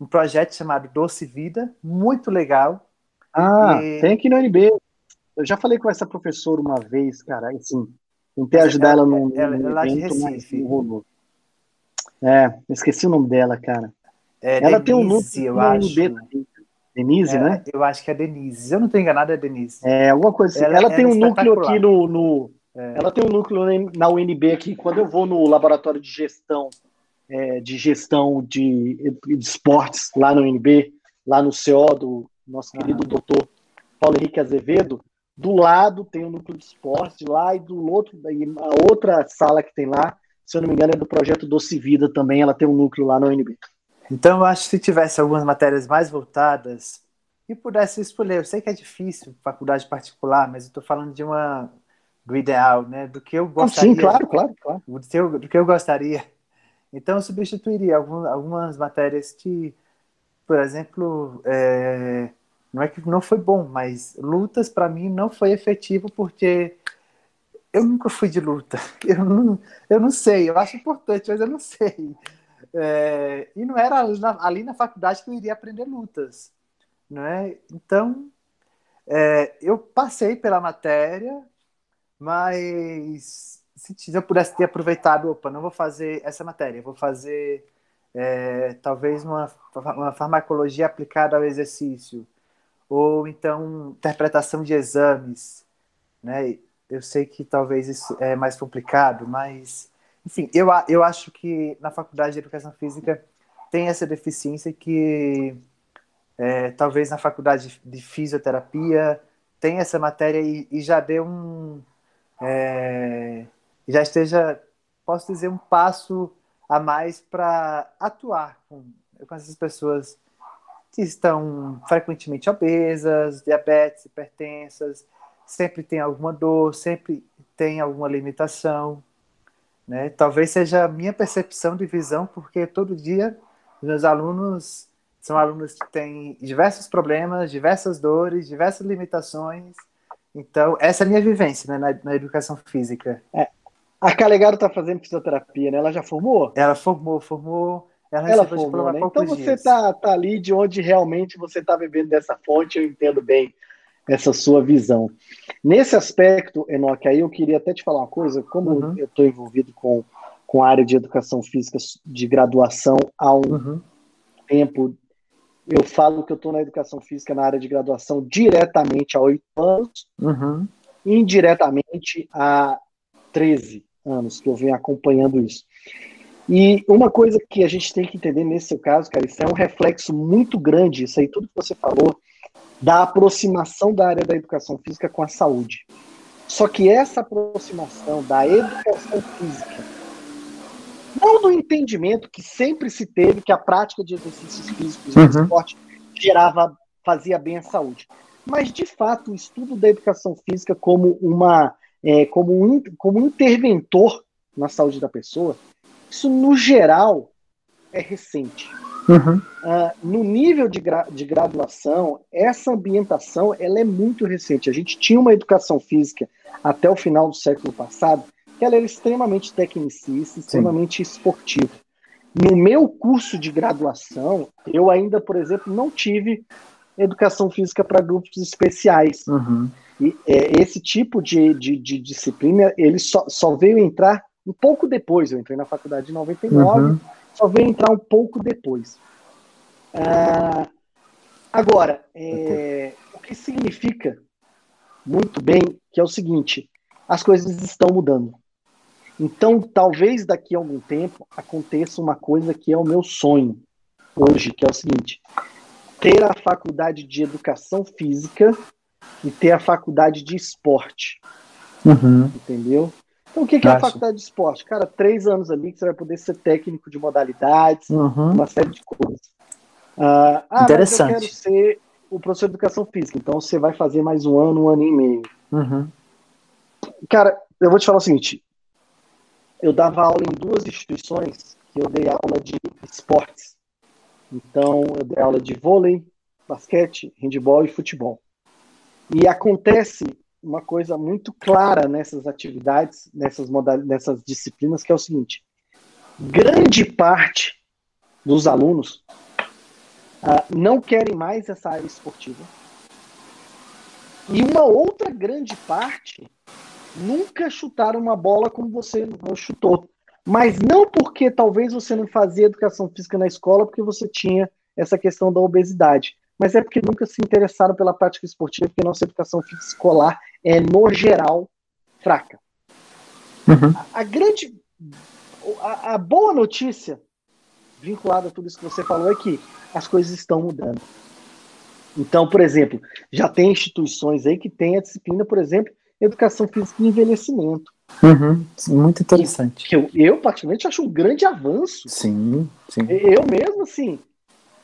um projeto chamado Doce Vida, muito legal. Ah, e... tem aqui no UNB. Eu já falei com essa professora uma vez, cara, assim, tentei ajudar ela, ela no, ela, ela, é lá de Recife. É, esqueci o nome dela, cara. É, ela Denise, tem um núcleo eu acho. UNB Denise, é, né? Eu acho que é Denise. Se eu não estou enganado, é Denise. É, alguma coisa assim. Ela, ela tem um núcleo aqui no. no é. Ela tem um núcleo na UNB aqui. Quando eu vou no laboratório de gestão, é, de gestão de, de, esportes lá no UNB, lá no CO do nosso querido ah. doutor Paulo Henrique Azevedo, do lado tem o um núcleo de esportes, lá e do outro, a outra sala que tem lá, se eu não me engano, é do projeto Doce Vida também, ela tem um núcleo lá no UNB. Então, eu acho que se tivesse algumas matérias mais voltadas e pudesse escolher, eu sei que é difícil, faculdade particular, mas eu estou falando de uma do ideal, né? Do que eu gostaria. Sim, claro, claro, claro. Do que eu, do que eu gostaria. Então, eu substituiria algumas, algumas matérias que, por exemplo, é, não é que não foi bom, mas lutas para mim não foi efetivo porque eu nunca fui de luta. Eu não, eu não sei, eu acho importante, mas eu não sei. É, e não era ali na, faculdade que eu iria aprender lutas. Né? Então, é, eu passei pela matéria, mas se eu pudesse ter aproveitado, opa, não vou fazer essa matéria, vou fazer é, talvez uma, uma farmacologia aplicada ao exercício, ou então interpretação de exames, né? Eu sei que talvez isso é mais complicado, mas, enfim, eu, eu acho que na faculdade de Educação Física tem essa deficiência que é, talvez na faculdade de fisioterapia tem essa matéria e, e já deu um... É, já esteja, posso dizer, um passo a mais para atuar com, com essas pessoas estão frequentemente obesas, diabetes, hipertensas, sempre tem alguma dor, sempre tem alguma limitação. Né? Talvez seja a minha percepção de visão, porque todo dia meus alunos são alunos que têm diversos problemas, diversas dores, diversas limitações. Então, essa é a minha vivência né, na, na educação física. É, a Calegaro está fazendo fisioterapia, né? Ela já formou? Ela formou, formou. Ela, ela formou, né? Então você está tá ali de onde realmente você está vivendo dessa fonte, eu entendo bem essa sua visão. Nesse aspecto, Enoque, aí eu queria até te falar uma coisa, como uhum. eu estou envolvido com, com a área de educação física de graduação há um uhum. tempo, eu falo que eu estou na educação física na área de graduação diretamente há oito anos, uhum. indiretamente há 13 anos que eu venho acompanhando isso. E uma coisa que a gente tem que entender nesse seu caso, cara, isso é um reflexo muito grande, isso aí tudo que você falou, da aproximação da área da educação física com a saúde. Só que essa aproximação da educação física, não do entendimento que sempre se teve que a prática de exercícios físicos e uhum. esporte gerava, fazia bem à saúde, mas de fato o estudo da educação física como uma é, como, um, como interventor na saúde da pessoa, isso no geral é recente. Uhum. Uh, no nível de, gra de graduação, essa ambientação ela é muito recente. A gente tinha uma educação física até o final do século passado que ela era extremamente tecnicista, extremamente Sim. esportiva. No meu curso de graduação, eu ainda, por exemplo, não tive educação física para grupos especiais. Uhum. E é, esse tipo de, de, de, disciplina, ele só, só veio entrar um pouco depois. Eu entrei na faculdade em 99, uhum. só veio entrar um pouco depois. Ah, agora, é, o que significa muito bem que é o seguinte: as coisas estão mudando. Então, talvez daqui a algum tempo aconteça uma coisa que é o meu sonho hoje, que é o seguinte: ter a faculdade de educação física e ter a faculdade de esporte. Uhum. Entendeu? Então, o que, que é a faculdade de esporte? Cara, três anos ali que você vai poder ser técnico de modalidades, uhum. uma série de coisas. Uh, ah, Interessante. Mas eu quero ser o professor de educação física, então você vai fazer mais um ano, um ano e meio. Uhum. Cara, eu vou te falar o seguinte: eu dava aula em duas instituições que eu dei aula de esportes. Então, eu dei aula de vôlei, basquete, handebol e futebol. E acontece uma coisa muito clara nessas atividades, nessas, nessas disciplinas, que é o seguinte: grande parte dos alunos uh, não querem mais essa área esportiva. E uma outra grande parte nunca chutaram uma bola como você chutou. Mas não porque talvez você não fazia educação física na escola, porque você tinha essa questão da obesidade mas é porque nunca se interessaram pela prática esportiva, porque nossa educação física escolar é, no geral, fraca. Uhum. A, a, grande. A, a, boa notícia, vinculada a tudo isso que você falou, é que as coisas estão mudando. Então, por exemplo, já tem instituições aí que têm a disciplina, por exemplo, educação física e envelhecimento. Uhum. Muito interessante. Eu, eu, particularmente, acho um grande avanço. Sim, sim. Eu mesmo, assim,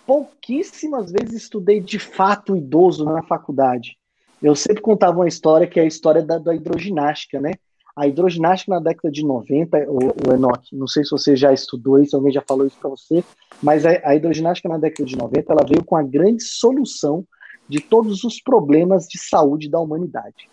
pouquíssimas vezes estudei de fato idoso na faculdade. Eu sempre contava uma história que é a história da, da hidroginástica, né? A hidroginástica na década de 90, o, o Enoch, não sei se você já estudou isso, alguém já falou isso para você, mas a, a hidroginástica na década de 90, ela veio com a grande solução de todos os problemas de saúde da humanidade.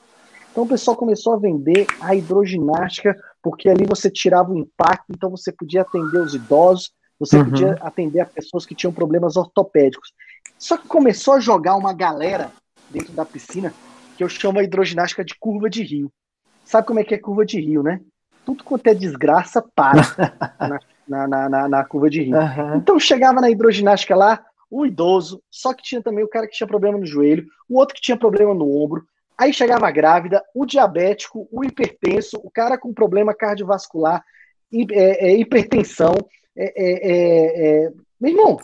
Então o pessoal começou a vender a hidroginástica, porque ali você tirava o impacto, então você podia atender os idosos, você uhum. podia atender a pessoas que tinham problemas ortopédicos. Só que começou a jogar uma galera dentro da piscina que eu chamo a hidroginástica de curva de rio. Sabe como é que é curva de rio, né? Tudo quanto é desgraça para na, na, na, na, curva de rio. Uhum. Então chegava na hidroginástica lá, o idoso, só que tinha também o cara que tinha problema no joelho, o outro que tinha problema no ombro, aí chegava a grávida, o diabético, o hipertenso, o cara com problema cardiovascular, é, é, hipertensão, é, é, é, é meu irmão,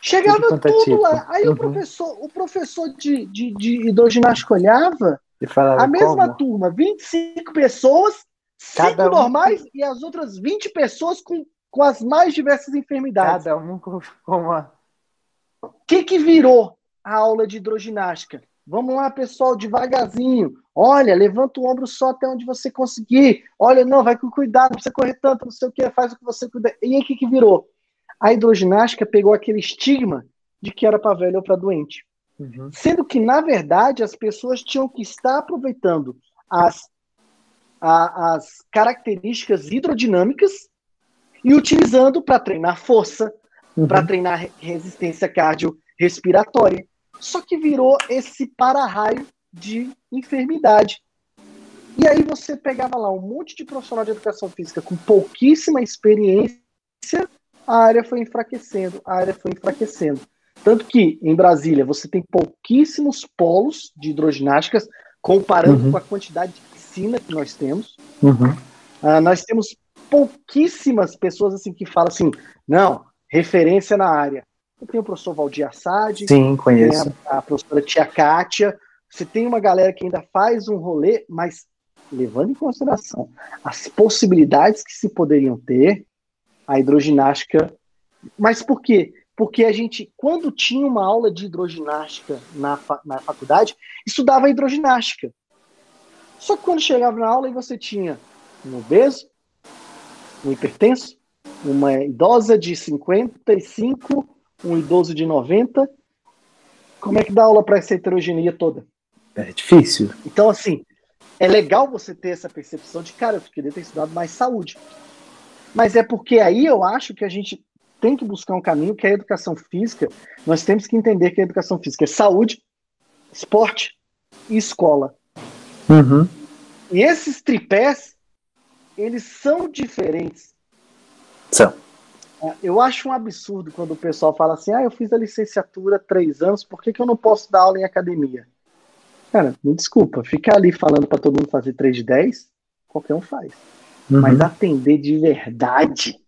chegava tudo, tudo tipo. lá. Aí uhum. o professor, o professor de, de, de hidroginástica olhava, a mesma como? turma, 25 pessoas, Cada 5 um normais e as outras 20 pessoas com, com as mais diversas enfermidades. Cada um com uma. O que, que virou a aula de hidroginástica? Vamos lá, pessoal, devagarzinho. Olha, levanta o ombro só até onde você conseguir. Olha, não, vai com cuidado, não precisa correr tanto, não sei o que, faz o que você puder. E aí, o que, que virou? A hidroginástica pegou aquele estigma de que era para velho ou para doente. Uhum. Sendo que, na verdade, as pessoas tinham que estar aproveitando as, a, as características hidrodinâmicas e utilizando para treinar força, uhum. para treinar resistência cardiorrespiratória. Só que virou esse para-raio de enfermidade. E aí você pegava lá um monte de profissional de educação física com pouquíssima experiência, a área foi enfraquecendo, a área foi enfraquecendo. Tanto que em Brasília você tem pouquíssimos polos de hidroginásticas, comparando uhum. com a quantidade de piscina que nós temos. Uhum. Uh, nós temos pouquíssimas pessoas assim que falam assim, não, referência na área. Eu tenho o professor Valdir Assad, Sim, conheço. a, a professora Tia Kátia, você tem uma galera que ainda faz um rolê, mas levando em consideração as possibilidades que se poderiam ter, a hidroginástica. Mas por quê? Porque a gente, quando tinha uma aula de hidroginástica na, na faculdade, estudava hidroginástica. Só que quando chegava na aula e você tinha um obeso, um hipertenso, uma idosa de 55, um idoso de 90, como é que dá aula para essa heterogeneia toda? É difícil. Então, assim, é legal você ter essa percepção de, cara, eu queria ter estudado mais saúde. Mas é porque aí eu acho que a gente tem que buscar um caminho que é a educação física. Nós temos que entender que a educação física é saúde, esporte e escola. Uhum. E esses tripés, eles são diferentes. São. É, eu acho um absurdo quando o pessoal fala assim: ah, eu fiz a licenciatura três anos, por que, que eu não posso dar aula em academia? Cara, me desculpa, ficar ali falando para todo mundo fazer 3 de 10, qualquer um faz. Uhum. Mas atender de verdade.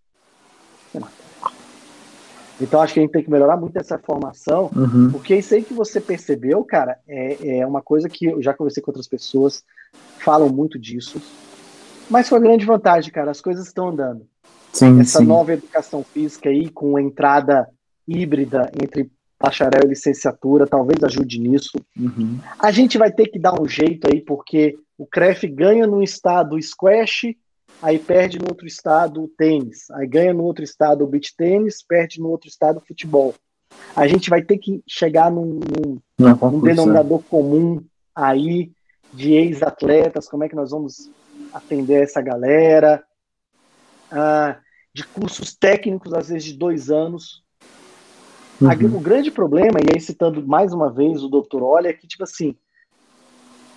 Então acho que a gente tem que melhorar muito essa formação, uhum. porque isso aí que você percebeu, cara, é, é uma coisa que eu já conversei com outras pessoas, falam muito disso. Mas foi a grande vantagem, cara, as coisas estão andando. Sim, Essa sim. nova educação física aí, com entrada híbrida entre bacharel e licenciatura, talvez ajude nisso. Uhum. A gente vai ter que dar um jeito aí, porque o CREF ganha no estado squash, aí perde no outro estado o tênis, aí ganha no outro estado o beach tênis, perde no outro estado o futebol. A gente vai ter que chegar num, num, num denominador comum aí de ex-atletas, como é que nós vamos atender essa galera, ah, de cursos técnicos, às vezes de dois anos, Uhum. O grande problema, e aí citando mais uma vez o doutor Olha, é que, tipo assim,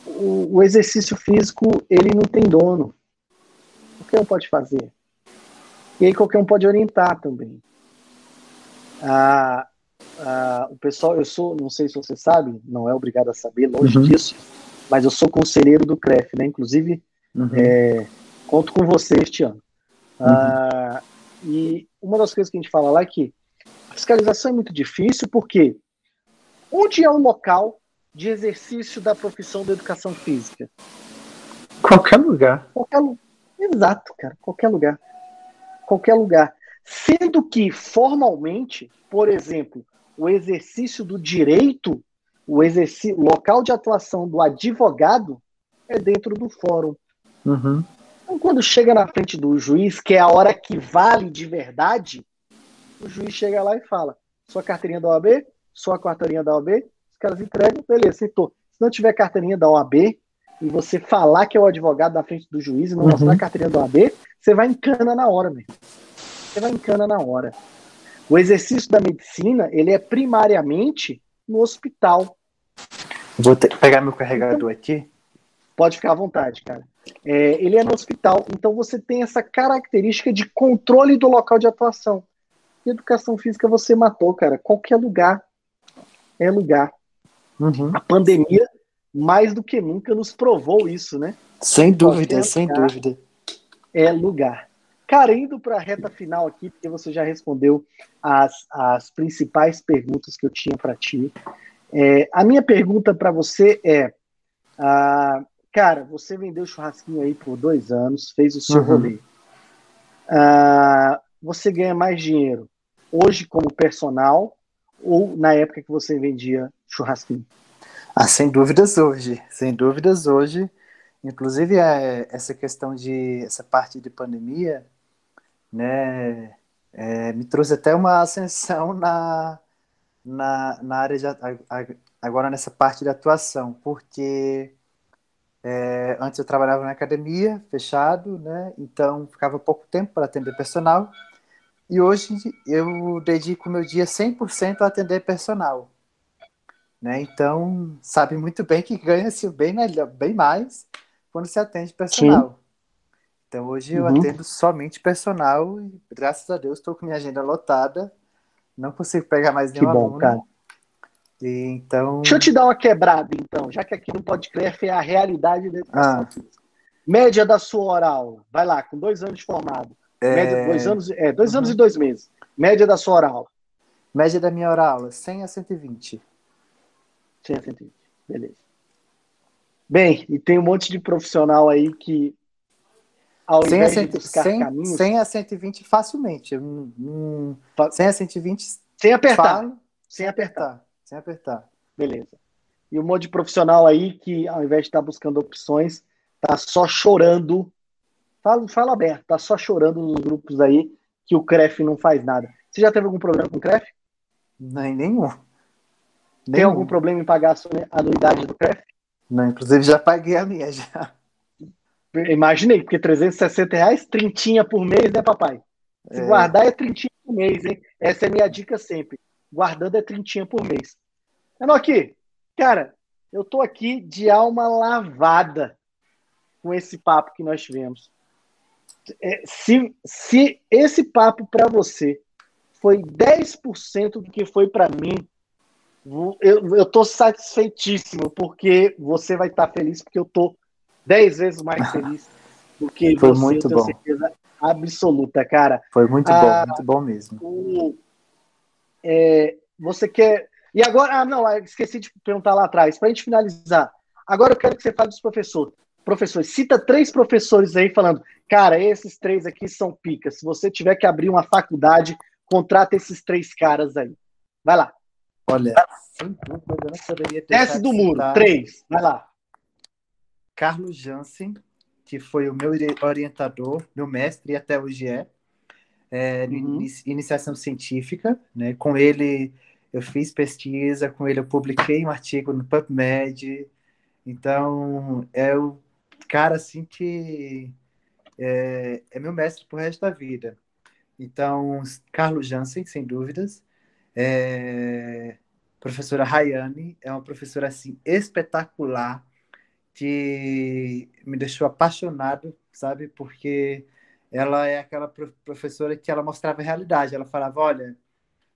o, o, exercício físico, ele não tem dono. Qualquer um pode fazer. E aí qualquer um pode orientar também. Ah, ah, o pessoal, eu sou, não sei se você sabe, não é obrigado a saber, longe uhum. disso, mas eu sou conselheiro do CREF, né? Inclusive, uhum. é, conto com você este ano. Ah, e uma das coisas que a gente fala lá é que fiscalização é muito difícil porque onde é o local de exercício da profissão da educação física? Qualquer lugar. Qualquer, exato, cara, qualquer lugar. Qualquer lugar. Sendo que, formalmente, por exemplo, o exercício do direito, o exercício, local de atuação do advogado é dentro do fórum. Uhum. Então, quando chega na frente do juiz, que é a hora que vale de verdade, o juiz chega lá e fala: sua carteirinha da OAB, sua carteirinha da OAB, os caras entregam, beleza, aceitou. Se não tiver carteirinha da OAB e você falar que é o advogado na frente do juiz e não uhum. mostrar a carteirinha da OAB, você vai em cana na hora, mesmo. Você vai em cana na hora. O exercício da medicina, ele é primariamente no hospital. Vou ter, pegar meu carregador aqui. Pode ficar à vontade, cara. É, ele é no hospital, então você tem essa característica de controle do local de atuação. E educação física você matou, cara. Qualquer lugar é lugar. Uhum. A pandemia, mais do que nunca, nos provou isso, né? Sem dúvida, sem dúvida. É lugar. Cara, indo para a reta final aqui, porque você já respondeu as, as principais perguntas que eu tinha para ti. É, a minha pergunta para você é: ah, cara, você vendeu churrasquinho aí por dois anos, fez o seu uhum. rolê. Ah, você ganha mais dinheiro hoje como personal ou na época que você vendia churrasquinho? Ah, sem dúvidas hoje, sem dúvidas hoje. Inclusive é, essa questão de essa parte de pandemia né, é, me trouxe até uma ascensão na, na, na área de agora nessa parte de atuação, porque é, antes eu trabalhava na academia, fechado, né, então ficava pouco tempo para atender personal, e hoje eu dedico meu dia 100% a atender personal. Né? Então, sabe muito bem que ganha-se bem melhor, bem mais quando se atende personal. Sim. Então hoje eu uhum. atendo somente personal e graças a Deus estou com minha agenda lotada. Não consigo pegar mais nenhum que bom, aluno. Cara. E, então... Deixa eu te dar uma quebrada, então, já que aqui no podcast é a realidade da educação ah. Média da sua hora aula. Vai lá, com dois anos de formado. É... Média, dois anos, é, dois uhum. anos e dois meses. Média da sua hora aula. Média da minha hora aula, 100 a 120. 100 a 120, beleza. Bem, e tem um monte de profissional aí que ao 100 invés a 100, de buscar 100, caminhos... 100 a 120 facilmente. Hum, 100 a 120 sem apertar. Falo, sem apertar. Sem apertar. Beleza. E um monte de profissional aí que, ao invés de estar buscando opções, tá só chorando. Fala, fala aberto, tá só chorando nos grupos aí que o CREF não faz nada. Você já teve algum problema com o CREF? Nem, nenhum. Tem algum problema em pagar a sua anuidade do CREF? Não, inclusive já paguei a minha já. Imaginei, porque 360 reais, trintinha por mês, né, papai? Se é. guardar é trintinha por mês, hein? Essa é a minha dica sempre. Guardando é trintinha por mês. Enoque, cara, eu tô aqui de alma lavada com esse papo que nós tivemos. É, se, se esse papo para você foi 10% do que foi para mim, eu, eu tô satisfeitíssimo, porque você vai estar tá feliz, porque eu tô dez vezes mais feliz do que Foi você, muito bom. certeza absoluta, cara. Foi muito ah, bom, muito bom mesmo. O, é, você quer. E agora, ah, não, esqueci de perguntar lá atrás, para a gente finalizar. Agora eu quero que você fale dos professores. Professores, cita três professores aí falando, cara, esses três aqui são picas. Se você tiver que abrir uma faculdade, contrata esses três caras aí. Vai lá. Olha, sem dúvida, eu não poderia ter. Desce do muro, três, vai lá. Carlos Jansen, que foi o meu orientador, meu mestre e até hoje é, é uhum. iniciação científica, né? Com ele eu fiz pesquisa, com ele eu publiquei um artigo no PubMed. Então, é o cara assim que é, é meu mestre pro resto da vida. Então, Carlos Jansen, sem dúvidas. É, professora Rayane é uma professora assim espetacular que me deixou apaixonado, sabe? Porque ela é aquela professora que ela mostrava a realidade. Ela falava, olha,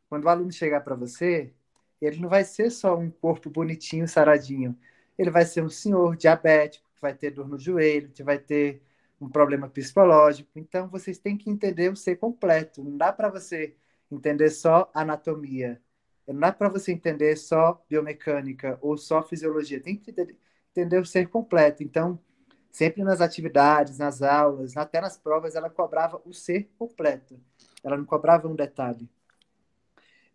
quando o aluno chegar para você, ele não vai ser só um corpo bonitinho, saradinho. Ele vai ser um senhor diabético, que vai ter dor no joelho, que vai ter um problema psicológico. Então, vocês têm que entender o ser completo. Não dá para você entender só anatomia. Não dá para você entender só biomecânica ou só fisiologia. Tem que entender o ser completo. Então, sempre nas atividades, nas aulas, até nas provas, ela cobrava o ser completo. Ela não cobrava um detalhe.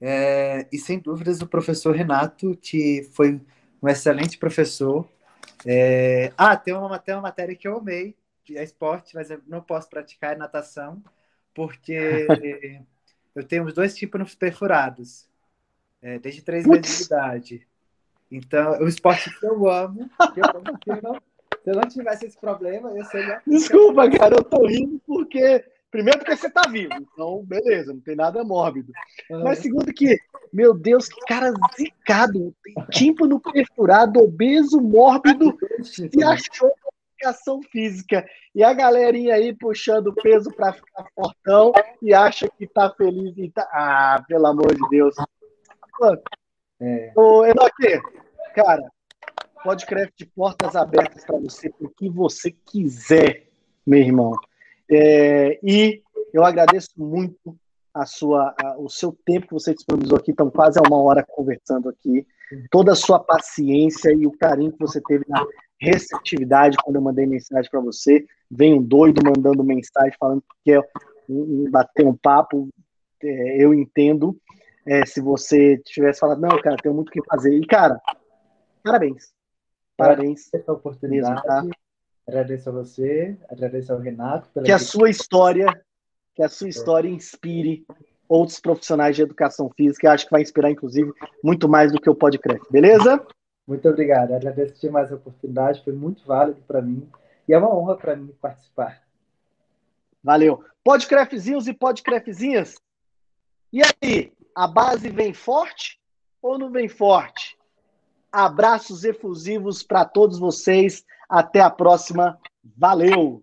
É, e sem dúvidas o professor Renato, que foi um excelente professor. É, ah, tem uma, tem uma matéria que eu amei, que é esporte, mas eu não posso praticar, é natação, porque eu tenho os dois tipos perfurados, é, desde três meses de idade. Então, o esporte que eu amo, que eu se, eu não, se eu não tivesse esse problema, eu seria. Desculpa, cara, eu tô rindo porque Primeiro, porque você tá vivo. Então, beleza, não tem nada mórbido. Mas segundo, que, meu Deus, que cara zicado. Tímpano perfurado, obeso, mórbido, e achou educação física. E a galerinha aí puxando peso para ficar fortão e acha que tá feliz. E tá... Ah, pelo amor de Deus. É. Ô, Enoque, cara, podcast de portas abertas para você, o que você quiser, meu irmão. É, e eu agradeço muito a sua, a, o seu tempo que você disponibilizou aqui, estão quase há uma hora conversando aqui, toda a sua paciência e o carinho que você teve na receptividade quando eu mandei mensagem para você. Vem um doido mandando mensagem falando que quer um, um, bater um papo, é, eu entendo. É, se você tivesse falado, não, cara, tenho muito o que fazer. E, cara, parabéns. Parabéns. Oportunidade. Mesmo, tá? Agradeço a você, agradeço ao Renato. que a sua história, que a sua história inspire outros profissionais de educação física. Eu acho que vai inspirar, inclusive, muito mais do que o podcast, beleza? Muito obrigado. Agradeço demais a oportunidade, foi muito válido para mim e é uma honra para mim participar. Valeu. Podcrefzinhos e podcrefzinhas. E aí, a base vem forte ou não vem forte? Abraços efusivos para todos vocês. Até a próxima. Valeu!